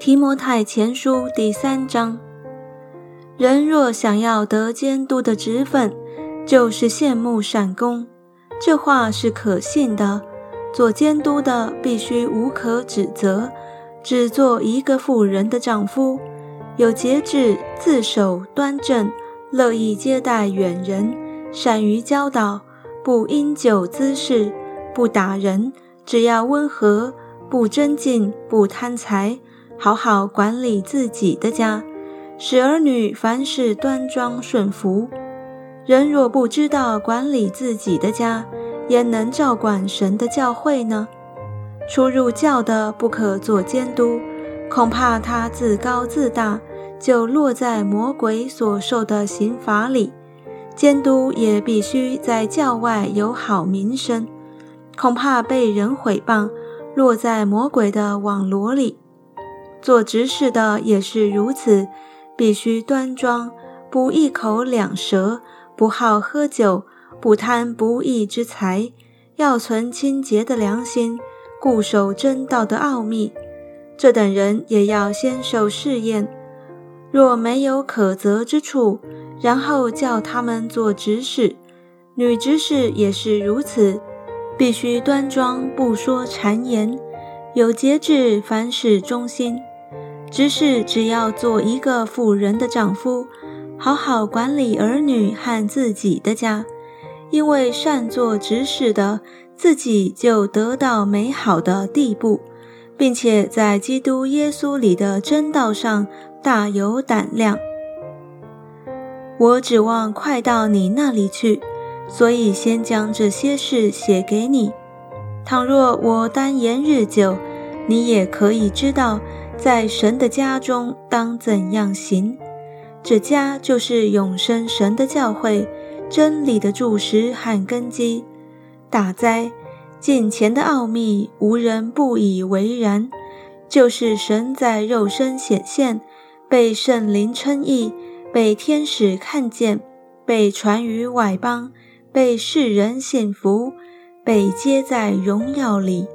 提摩太前书第三章：人若想要得监督的职分，就是羡慕闪功。这话是可信的。做监督的必须无可指责，只做一个妇人的丈夫，有节制，自守端正，乐意接待远人，善于教导，不因酒滋事，不打人，只要温和，不争竞，不贪财。好好管理自己的家，使儿女凡事端庄顺服。人若不知道管理自己的家，焉能照管神的教会呢？初入教的不可做监督，恐怕他自高自大，就落在魔鬼所受的刑罚里。监督也必须在教外有好名声，恐怕被人毁谤，落在魔鬼的网罗里。做执事的也是如此，必须端庄，不一口两舌，不好喝酒，不贪不义之财，要存清洁的良心，固守真道的奥秘。这等人也要先受试验，若没有可责之处，然后叫他们做执事。女执事也是如此，必须端庄，不说谗言，有节制，凡事忠心。执事只要做一个妇人的丈夫，好好管理儿女和自己的家，因为善做执事的，自己就得到美好的地步，并且在基督耶稣里的真道上大有胆量。我指望快到你那里去，所以先将这些事写给你。倘若我单言日久，你也可以知道。在神的家中当怎样行？这家就是永生神的教会，真理的柱石和根基。大灾近前的奥秘，无人不以为然。就是神在肉身显现，被圣灵称义，被天使看见，被传于外邦，被世人信服，被接在荣耀里。